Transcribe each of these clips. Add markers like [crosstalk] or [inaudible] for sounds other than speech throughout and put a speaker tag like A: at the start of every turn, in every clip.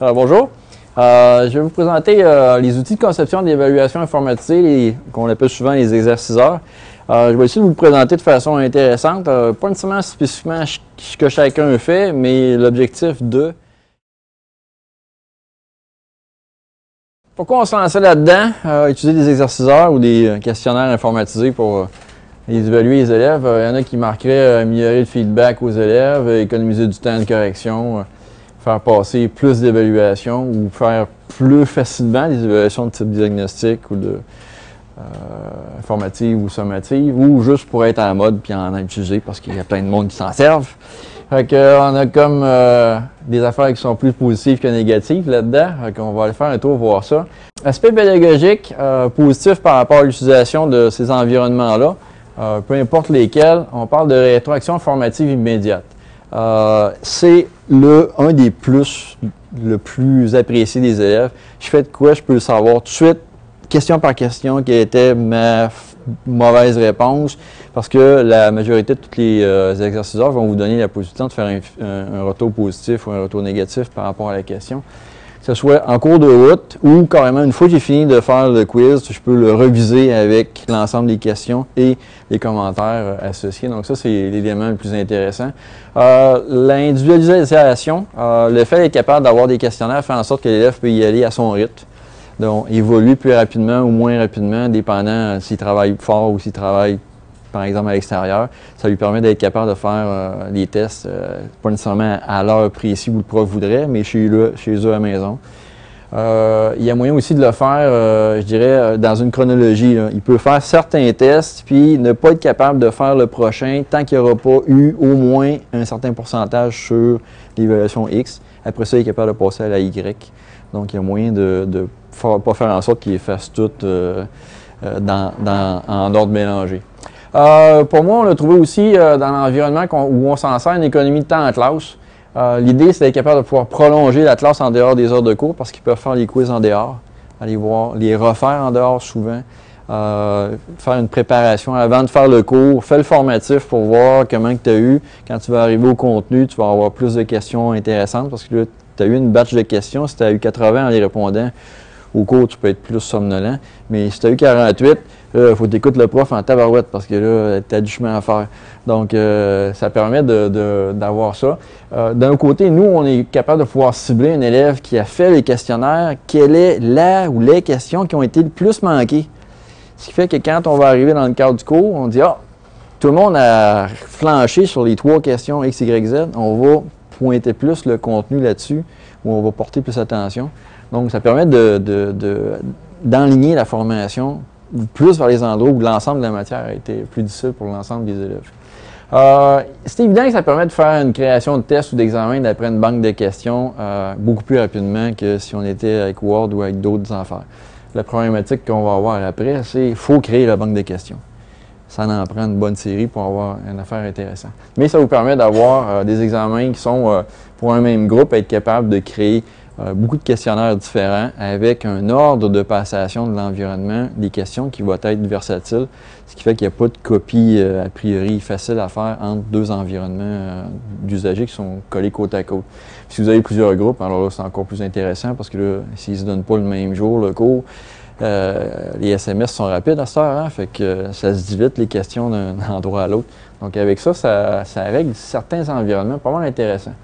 A: Alors, bonjour. Euh, je vais vous présenter euh, les outils de conception d'évaluation informatisée qu'on appelle souvent les exerciceurs. Euh, je vais essayer de vous le présenter de façon intéressante, pas nécessairement spécifiquement ce que chacun fait, mais l'objectif de. Pourquoi on se lançait là-dedans? utiliser des exerciceurs ou des questionnaires informatisés pour évaluer les élèves. Il y en a qui marqueraient améliorer le feedback aux élèves, économiser du temps de correction faire passer plus d'évaluations ou faire plus facilement des évaluations de type diagnostic ou de euh, informative ou sommative, ou juste pour être à la mode puis en utiliser parce qu'il y a plein de monde qui s'en servent. Fait on a comme euh, des affaires qui sont plus positives que négatives là-dedans. On va aller faire un tour voir ça. Aspect pédagogique, euh, positif par rapport à l'utilisation de ces environnements-là, peu importe lesquels, on parle de rétroaction formative immédiate. C'est le, un des plus, le plus apprécié des élèves. Je fais de quoi, je peux le savoir tout de suite, question par question, quelle était ma mauvaise réponse, parce que la majorité de tous les euh, exerciceurs vont vous donner la possibilité de faire un, retour positif ou un retour négatif par rapport à la question que ce soit en cours de route ou carrément une fois que j'ai fini de faire le quiz, je peux le reviser avec l'ensemble des questions et les commentaires euh, associés. Donc ça, c'est l'élément le plus intéressant. Euh, l'individualisation, euh, le fait d'être capable d'avoir des questionnaires fait en sorte que l'élève peut y aller à son rythme. Donc, évoluer plus rapidement ou moins rapidement, dépendant s'il travaille fort ou s'il travaille par exemple à l'extérieur, ça lui permet d'être capable de faire euh, des tests, euh, pas nécessairement à l'heure précise où le prof voudrait, mais chez, eux, chez eux à la maison. Euh, il y a moyen aussi de le faire, je dirais, dans une chronologie. Il peut faire certains tests, puis ne pas être capable de faire le prochain tant qu'il n'y aura pas eu au moins un certain pourcentage sur l'évaluation X. Après ça, il est capable de passer à la Y. Donc, il y a moyen de ne pas faire en sorte qu'il fasse tout en ordre mélangé. Euh, pour moi, on l'a trouvé aussi euh, dans l'environnement où on s'en sert une économie de temps en classe. Euh, l'idée, c'est d'être capable de pouvoir prolonger la classe en dehors des heures de cours parce qu'ils peuvent faire les quiz en dehors, aller voir, les refaire en dehors souvent, faire une préparation avant de faire le cours, faire le formatif pour voir comment tu as eu. Quand tu vas arriver au contenu, tu vas avoir plus de questions intéressantes parce que là, tu as eu une batch de questions. Si tu as eu 80 en les répondant, au cours, tu peux être plus somnolent. Mais si tu as eu 48, il faut t'écouter le prof en tabarouette parce que là, tu as du chemin à faire. Donc, euh, ça permet d'avoir ça. Euh, d'un côté, nous, on est capable de pouvoir cibler un élève qui a fait les questionnaires, quelle est la ou les questions qui ont été le plus manquées. Ce qui fait que quand on va arriver dans le cadre du cours, on dit Ah, tout le monde a flanché sur les trois questions X, Y, Z. On va pointer plus le contenu là-dessus, ou on va porter plus attention. Donc, ça permet d'enligner la formation plus vers les endroits où l'ensemble de la matière a été plus difficile pour l'ensemble des élèves. Euh, c'est évident que ça permet de faire une création de tests ou d'examens d'après une banque de questions euh, beaucoup plus rapidement que si on était avec Word ou avec d'autres affaires. La problématique qu'on va avoir après, c'est qu'il faut créer la banque de questions. Ça en prend une bonne série pour avoir une affaire intéressante. Mais ça vous permet d'avoir euh, des examens qui sont, pour un même groupe, être capable de créer euh, beaucoup de questionnaires différents avec un ordre de passation de l'environnement, des questions qui vont être versatiles, ce qui fait qu'il n'y a pas de copie euh, a priori facile à faire entre deux environnements euh, d'usagers qui sont collés côte à côte. si vous avez plusieurs groupes, alors là, c'est encore plus intéressant parce que là, s'ils ne se donnent pas le même jour, le cours, les SMS sont rapides à cette heure, hein, fait que ça se divite les questions d'un endroit à l'autre. Donc avec ça, ça, ça, règle certains environnements pas mal intéressants.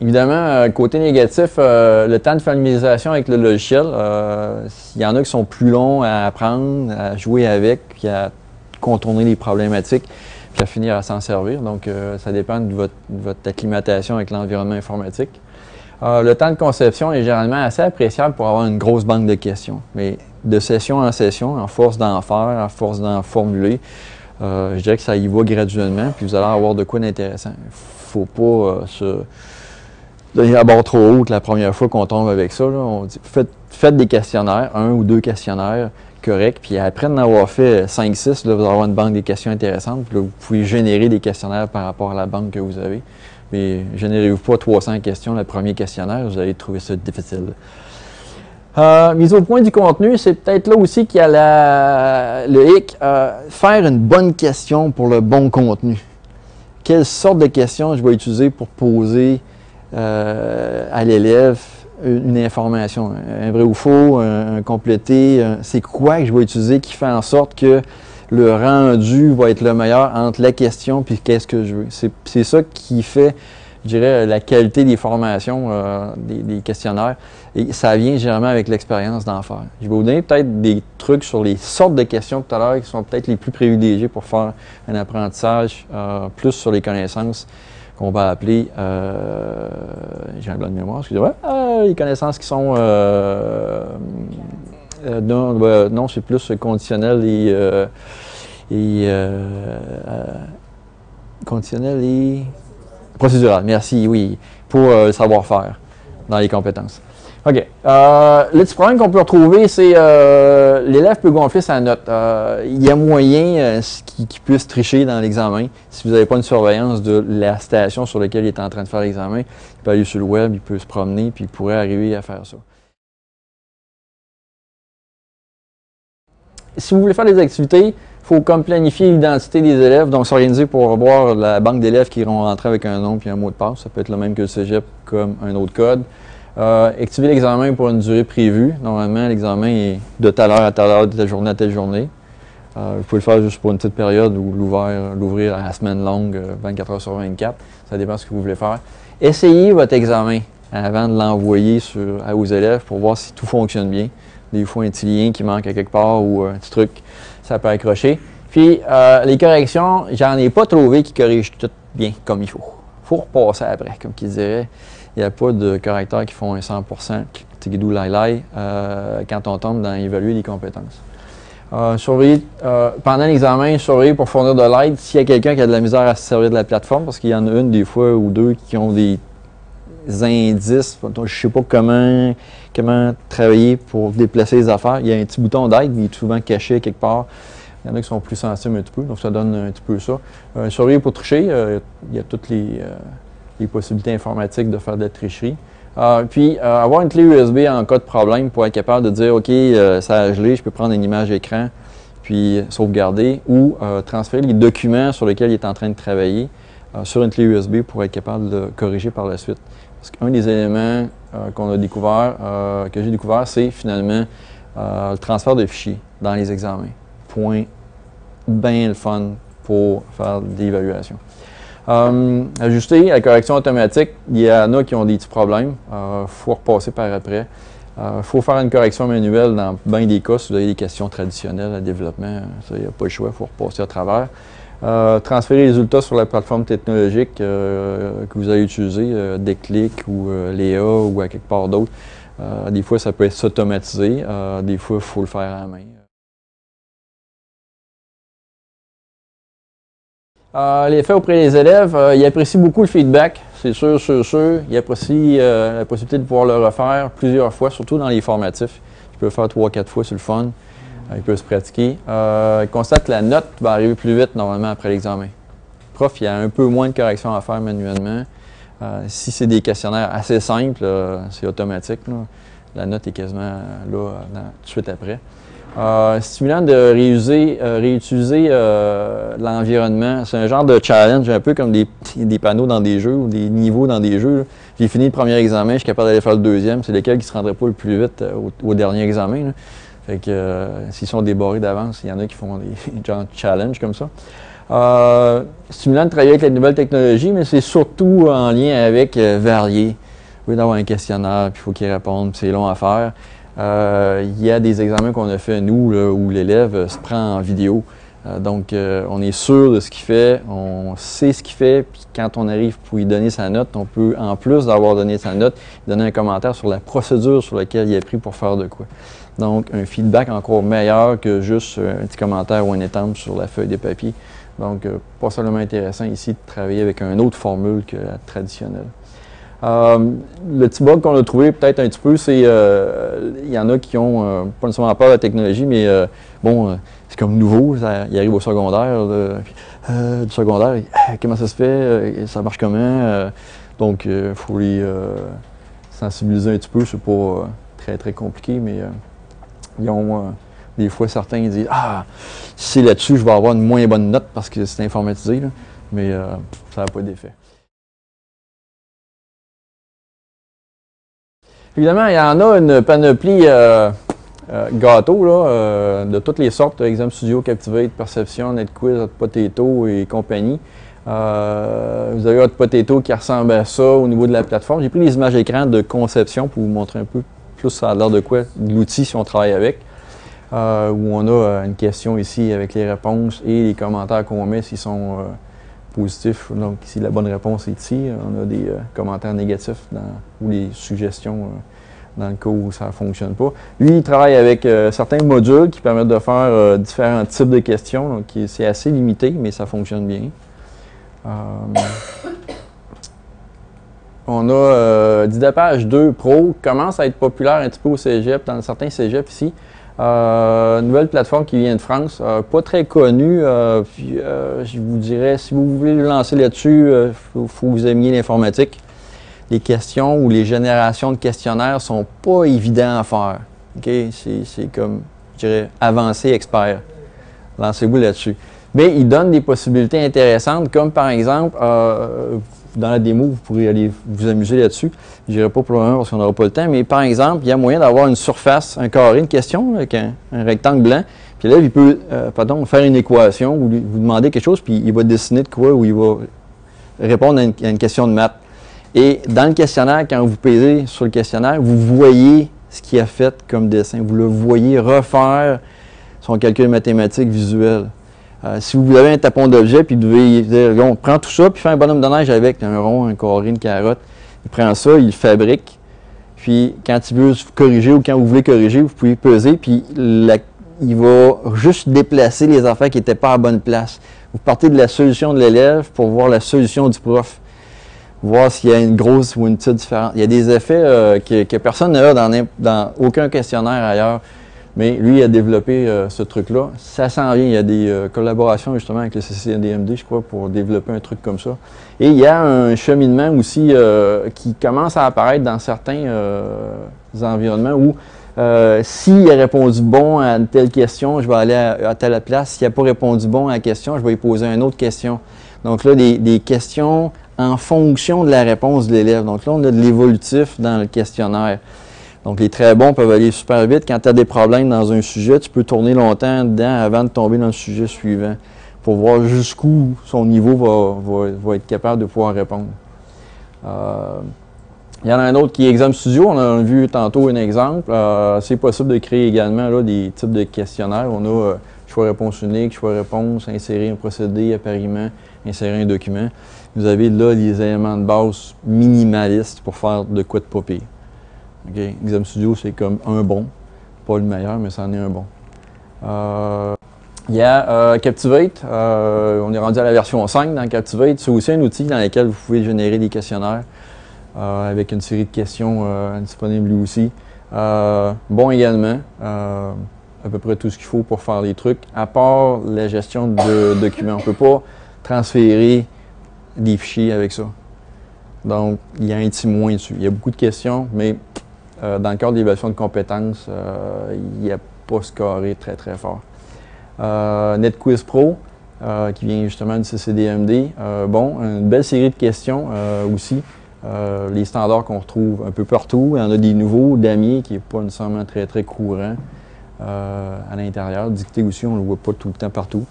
A: Évidemment, euh, côté négatif, euh, le temps de familiarisation avec le logiciel, euh, il y en a qui sont plus longs à apprendre, à jouer avec, puis à contourner les problématiques, puis à finir à s'en servir. Donc, ça dépend de votre, acclimatation avec l'environnement informatique. le temps de conception est généralement assez appréciable pour avoir une grosse banque de questions. Mais de session en session, en force d'en faire, en force d'en formuler, je dirais que ça y va graduellement, puis vous allez avoir de quoi d'intéressant. Il ne faut pas se donner la barre trop haute la première fois qu'on tombe avec ça. On dit, faites, des questionnaires, un ou deux questionnaires corrects, puis après d'en avoir fait 5-6, vous allez avoir une banque des questions intéressantes, puis là, vous pouvez générer des questionnaires par rapport à la banque que vous avez. Mais générez-vous pas 300 questions le premier questionnaire, vous allez trouver ça difficile. Euh, mise au point du contenu, c'est peut-être là aussi qu'il y a le hic. Euh, faire une bonne question pour le bon contenu. Quelle sorte de questions je vais utiliser pour poser à l'élève une information, un vrai ou faux, un, complété, c'est quoi que je vais utiliser qui fait en sorte que le rendu va être le meilleur entre la question puis qu'est-ce que je veux. C'est ça qui fait je dirais, la qualité des formations, euh, des, questionnaires. Et ça vient généralement avec l'expérience d'en faire. Je vais vous donner peut-être des trucs sur les sortes de questions tout à l'heure qui sont peut-être les plus privilégiés pour faire un apprentissage euh, plus sur les connaissances qu'on va appeler, euh, j'ai un blanc de mémoire, excusez-moi, les connaissances qui sont, non, non c'est plus conditionnel et, et conditionnel et Procédural, merci, oui, pour euh, le savoir-faire dans les compétences. OK. Euh, le petit problème qu'on peut retrouver, c'est euh, l'élève peut gonfler sa note. Euh, il y a moyen qu'il puisse tricher dans l'examen. Si vous n'avez pas une surveillance de la station sur laquelle il est en train de faire l'examen, il peut aller sur le web, il peut se promener, puis il pourrait arriver à faire ça. Si vous voulez faire des activités, il faut comme planifier l'identité des élèves, donc s'organiser pour voir la banque d'élèves qui iront rentrer avec un nom puis un mot de passe. Ça peut être le même que le cégep comme un autre code. Euh, activer l'examen pour une durée prévue. Normalement, l'examen est de telle heure à telle heure, de telle journée à telle journée. Euh, vous pouvez le faire juste pour une petite période ou l'ouvrir à la semaine longue, 24 euh, heures sur 24. Ça dépend de ce que vous voulez faire. Essayez votre examen avant de l'envoyer aux élèves pour voir si tout fonctionne bien. Des fois, un petit lien qui manque à quelque part ou un petit truc ça peut accrocher. Puis euh, les corrections, j'en ai pas trouvé qui corrigent tout bien comme il faut. Il faut repasser après, comme qu'ils diraient. Il n'y a pas de correcteurs qui font un 100% tigidou lai lai euh, quand on tombe dans évaluer les compétences. Euh, surveiller, pendant l'examen, surveiller pour fournir de l'aide s'il y a quelqu'un qui a de la misère à se servir de la plateforme, parce qu'il y en a une des fois ou deux qui ont des indices, je ne sais pas comment, comment travailler pour déplacer les affaires. Il y a un petit bouton d'aide, il est souvent caché quelque part. Il y en a qui sont plus sensibles un petit peu, donc ça donne un petit peu ça. Euh, surveiller pour tricher, euh, il y a toutes les, euh, possibilités informatiques de faire de la tricherie. puis, avoir une clé USB en cas de problème pour être capable de dire, OK, ça a gelé, je peux prendre une image écran, puis sauvegarder, ou transférer les documents sur lesquels il est en train de travailler sur une clé USB pour être capable de corriger par la suite. Parce qu'un des éléments euh, qu'on a découvert, euh, que j'ai découvert, c'est finalement euh, le transfert de fichiers dans les examens. Point bien le fun pour faire des évaluations. ajuster la correction automatique, il y en a qui ont des petits problèmes. Il faut repasser par après. Il faut faire une correction manuelle dans bien des cas si vous avez des questions traditionnelles à développement. il n'y a pas le choix, il faut repasser à travers. Euh, transférer les résultats sur la plateforme technologique euh, que vous avez utilisée, euh, Déclic ou Léa ou à quelque part d'autre. des fois, ça peut être s'automatiser. des fois, il faut le faire à la main. L'effet auprès des élèves, ils apprécient beaucoup le feedback, c'est sûr, sûr, sûr. Ils apprécient la possibilité de pouvoir le refaire plusieurs fois, surtout dans les formatifs. Peux le faire trois, quatre fois, c'est le fun. Il peut se pratiquer. Euh, il constate que la note va arriver plus vite normalement après l'examen. Le prof, il y a un peu moins de corrections à faire manuellement. Euh, si c'est des questionnaires assez simples, euh, c'est automatique. La note est quasiment là tout de suite après. Stimulant de réutiliser l'environnement. C'est un genre de challenge, un peu comme des, panneaux dans des jeux ou des niveaux dans des jeux. J'ai fini le premier examen, je suis capable d'aller faire le deuxième. C'est lequel qui se rendrait pas le plus vite au, dernier examen. Euh, s'ils sont déborés d'avance, il y en a qui font des [laughs] genre challenges comme ça. Euh, stimulant de travailler avec les nouvelles technologies, mais c'est surtout en lien avec euh, varier. Oui, d'avoir un questionnaire, puis il faut qu'il réponde, puis c'est long à faire. Euh, il y a des examens qu'on a fait, nous, où l'élève se prend en vidéo. donc, on est sûr de ce qu'il fait, on sait ce qu'il fait, puis quand on arrive pour lui donner sa note, on peut, en plus d'avoir donné sa note, donner un commentaire sur la procédure sur laquelle il a pris pour faire de quoi. Donc, un feedback encore meilleur que juste euh, un petit commentaire ou un étampe sur la feuille de papier. Donc, euh, pas seulement intéressant ici de travailler avec une autre formule que la traditionnelle. Euh, le petit bug qu'on a trouvé peut-être un petit peu, c'est il y en a qui ont pas nécessairement peur de la technologie, mais bon, c'est comme nouveau, ils arrivent au secondaire, du secondaire, comment ça se fait, ça marche comment, donc il faut les sensibiliser un petit peu, c'est pas très très compliqué, mais ils ont, euh, des fois, certains disent Ah, si là-dessus, je vais avoir une moins bonne note parce que c'est informatisé, mais euh, ça n'a pas d'effet. Évidemment, il y en a une panoplie gâteau là, de toutes les sortes, Exam Studio, Captivate, Perception, NetQuiz, Hot Potato et compagnie. vous avez Hot Potato qui ressemble à ça au niveau de la plateforme. J'ai pris les images écran de conception pour vous montrer un peu plus ça a l'air de quoi l'outil si on travaille avec. Euh, où on a euh, une question ici avec les réponses et les commentaires qu'on met s'ils sont euh. Donc, si la bonne réponse est ici, on a des commentaires négatifs ou les suggestions dans le cas où ça ne fonctionne pas. Lui, il travaille avec certains modules qui permettent de faire différents types de questions. Donc, c'est assez limité, mais ça fonctionne bien. on a Didapage 2 Pro, commence à être populaire un petit peu au cégep, dans certains cégeps ici. Euh, nouvelle plateforme qui vient de France, euh, pas très connue. Euh, je vous dirais, si vous voulez le lancer là-dessus, il faut, que vous aimiez l'informatique. Les questions ou les générations de questionnaires sont pas évidents à faire. C'est comme, je dirais, avancé expert. Lancez-vous là-dessus. Mais il donne des possibilités intéressantes, comme par exemple, dans la démo, vous pourrez aller vous amuser là-dessus. Je n'irai pas pour le parce qu'on n'aura pas le temps, mais par exemple, il y a moyen d'avoir une surface, un carré, une question avec un, rectangle blanc. Puis là, il peut euh, faire une équation ou vous demander quelque chose, puis il va dessiner de quoi ou il va répondre à une, question de maths. Et dans le questionnaire, quand vous pesez sur le questionnaire, vous voyez ce qu'il a fait comme dessin. Vous le voyez refaire son calcul mathématique visuel. Euh, si vous avez un tapon d'objet, puis vous devez dire, on prend tout ça, puis fait un bonhomme de neige avec un rond, un carré, une carotte. Il prend ça, il le fabrique. Puis quand il veut corriger ou quand vous voulez corriger, vous pouvez peser, puis il va juste déplacer les affaires qui n'étaient pas à bonne place. Vous partez de la solution de l'élève pour voir la solution du prof. Voir s'il y a une grosse ou une petite différence. Il y a des effets euh, que, personne n'a dans, dans aucun questionnaire ailleurs. Mais lui, il a développé euh, ce truc-là. Ça s'en vient. Il y a des euh, collaborations justement avec le CCDMD, je crois, pour développer un truc comme ça. Et il y a un cheminement aussi euh, qui commence à apparaître dans certains environnements où s'il a répondu bon à une telle question, je vais aller à, telle place. S'il n'a pas répondu bon à la question, je vais lui poser une autre question. Donc là, des, des questions en fonction de la réponse de l'élève. Donc là, on a de l'évolutif dans le questionnaire. Donc, les très bons peuvent aller super vite. Quand tu as des problèmes dans un sujet, tu peux tourner longtemps dedans avant de tomber dans le sujet suivant pour voir jusqu'où son niveau va, être capable de pouvoir répondre. Euh, il y en a un autre qui est Exam Studio. On a vu tantôt un exemple. Euh, c'est possible de créer également là, des types de questionnaires. On a euh, choix-réponse unique, choix-réponse, insérer un procédé, appariement, insérer un document. Vous avez là les éléments de base minimalistes pour faire de quoi de pas Exam Studio, c'est comme un bon. Pas le meilleur, mais c'en est un bon. Euh, il y a euh, Captivate. Euh, on est rendu à la version 5 dans Captivate. C'est aussi un outil dans lequel vous pouvez générer des questionnaires avec une série de questions disponibles lui aussi. bon également. à peu près tout ce qu'il faut pour faire les trucs, à part la gestion de [coughs] documents. On ne peut pas transférer des fichiers avec ça. Donc, il y a un petit moins dessus. Il y a beaucoup de questions, mais euh, dans le cadre de l'évaluation de compétences, euh, il n'y a pas scoré très très fort. Euh, NetQuiz Pro, qui vient justement du CCDMD. bon, une belle série de questions aussi. les standards qu'on retrouve un peu partout. Il y en a des nouveaux, Damier, qui n'est pas nécessairement très très courant à l'intérieur. Dicté aussi, on ne le voit pas tout le temps partout.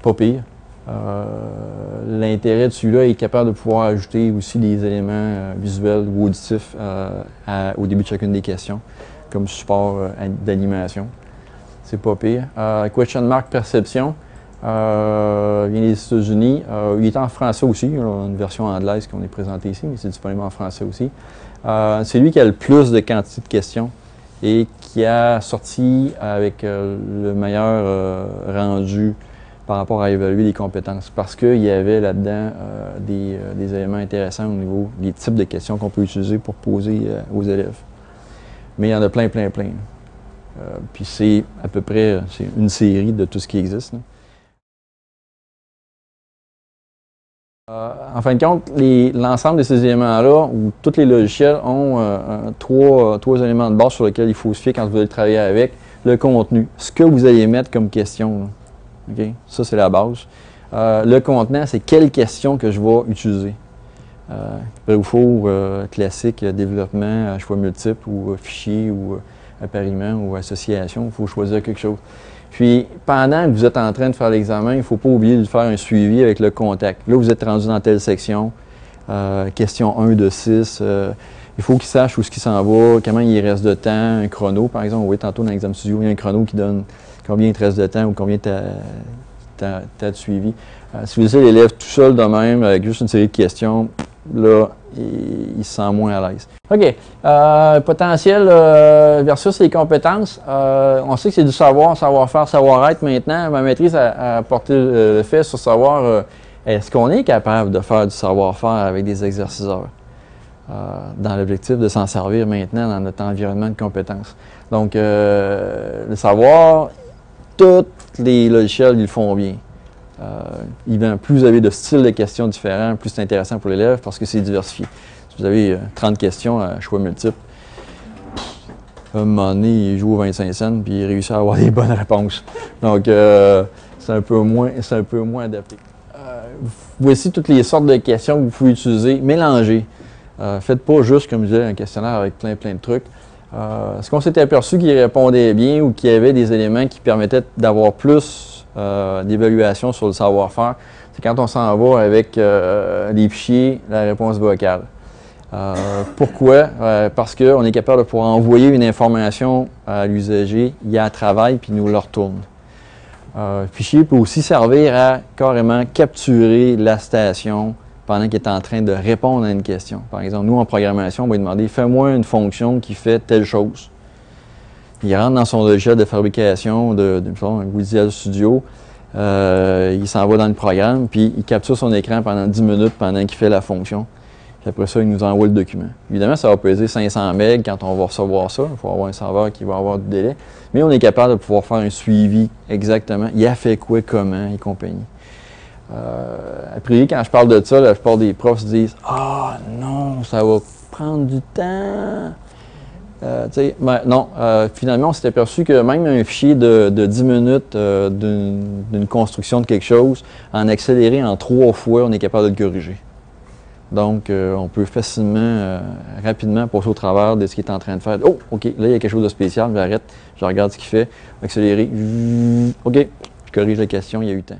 A: Pas pire. Euh, l'intérêt de celui-là est capable de pouvoir ajouter aussi des éléments euh, visuels ou auditifs euh, au début de chacune des questions, comme support d'animation. C'est pas pire. question mark perception. vient des États-Unis. il est en français aussi. Il y a une version anglaise qu'on est présentée ici, mais c'est disponible en français aussi. c'est lui qui a le plus de quantité de questions et qui a sorti avec le meilleur rendu par rapport à évaluer les compétences parce qu'il y avait là-dedans euh, euh, des, éléments intéressants au niveau des types de questions qu'on peut utiliser pour poser euh, aux élèves. Mais il y en a plein, plein, plein. puis c'est à peu près une série de tout ce qui existe. en fin de compte, l'ensemble de ces éléments-là, où tous les logiciels ont trois, trois, éléments de base sur lesquels il faut se fier quand vous allez travailler avec. Le contenu, ce que vous allez mettre comme question. Ça, c'est la base. Euh, le contenant, c'est quelle question que je vais utiliser. vrai ou faux, classique, développement, choix multiple ou fichier ou appariement ou association, il faut choisir quelque chose. Puis, pendant que vous êtes en train de faire l'examen, il ne faut pas oublier de faire un suivi avec le contact. Là, vous êtes rendu dans telle section, question 1 de 6, il faut qu'il sache où ce qu'il s'en va, comment il reste de temps, un chrono, par exemple. Oui, tantôt dans l'examen studio, il y a un chrono qui donne combien il te reste de temps ou combien tu as, de suivi. Euh, si vous laissez l'élève tout seul de même, avec juste une série de questions, là, il, se sent moins à l'aise. OK. Euh, potentiel euh, versus les compétences. on sait que c'est du savoir, savoir-faire, savoir-être maintenant. Ma maîtrise a, apporté le fait sur savoir est-ce qu'on est capable de faire du savoir-faire avec des exerciceurs. dans l'objectif de s'en servir maintenant dans notre environnement de compétences. Donc, le savoir, tous les logiciels, ils le font bien. Euh, plus vous avez de styles de questions différents, plus c'est intéressant pour l'élève parce que c'est diversifié. Si vous avez 30 euh, questions à choix multiples, à un moment donné, il joue au 25 cents puis il réussit à avoir [laughs] des bonnes réponses. Donc, euh, c'est un peu moins, un peu moins adapté. voici toutes les sortes de questions que vous pouvez utiliser. Mélangez. faites pas juste, comme je disais, un questionnaire avec plein, plein de trucs. Est-ce qu'on s'était aperçu qu'il répondait bien ou qu'il y avait des éléments qui permettaient d'avoir plus euh, d'évaluation sur le savoir-faire, c'est quand on s'en va avec euh, les fichiers, la réponse vocale. Euh, pourquoi? parce qu'on est capable de pouvoir envoyer une information à l'usager, il y a un travail, puis il nous le retourne. le fichier peut aussi servir à carrément capturer la station pendant qu'il est en train de répondre à une question. Par exemple, nous, en programmation, on va lui demander « fais-moi une fonction qui fait telle chose ». Il rentre dans son logiciel de fabrication de, de, un Visual Studio. Euh, il s'en va dans le programme, puis il capture son écran pendant 10 minutes pendant qu'il fait la fonction. Puis après ça, il nous envoie le document. Évidemment, ça va peser 500 MB quand on va recevoir ça. Il faut avoir un serveur qui va avoir du délai. Mais on est capable de pouvoir faire un suivi exactement. Il a fait quoi, comment et compagnie. Euh, après, quand je parle de ça, la plupart des profs se disent Ah non, ça va prendre du temps. Euh, ben, non, euh, finalement, on s'est aperçu que même un fichier de, 10 minutes euh, d'une construction de quelque chose, en accéléré en trois fois, on est capable de le corriger. Donc, on peut facilement, rapidement passer au travers de ce qu'il est en train de faire. Oh, OK, là, il y a quelque chose de spécial, j'arrête, je regarde ce qu'il fait, accélérer, OK, je corrige la question, il y a eu temps.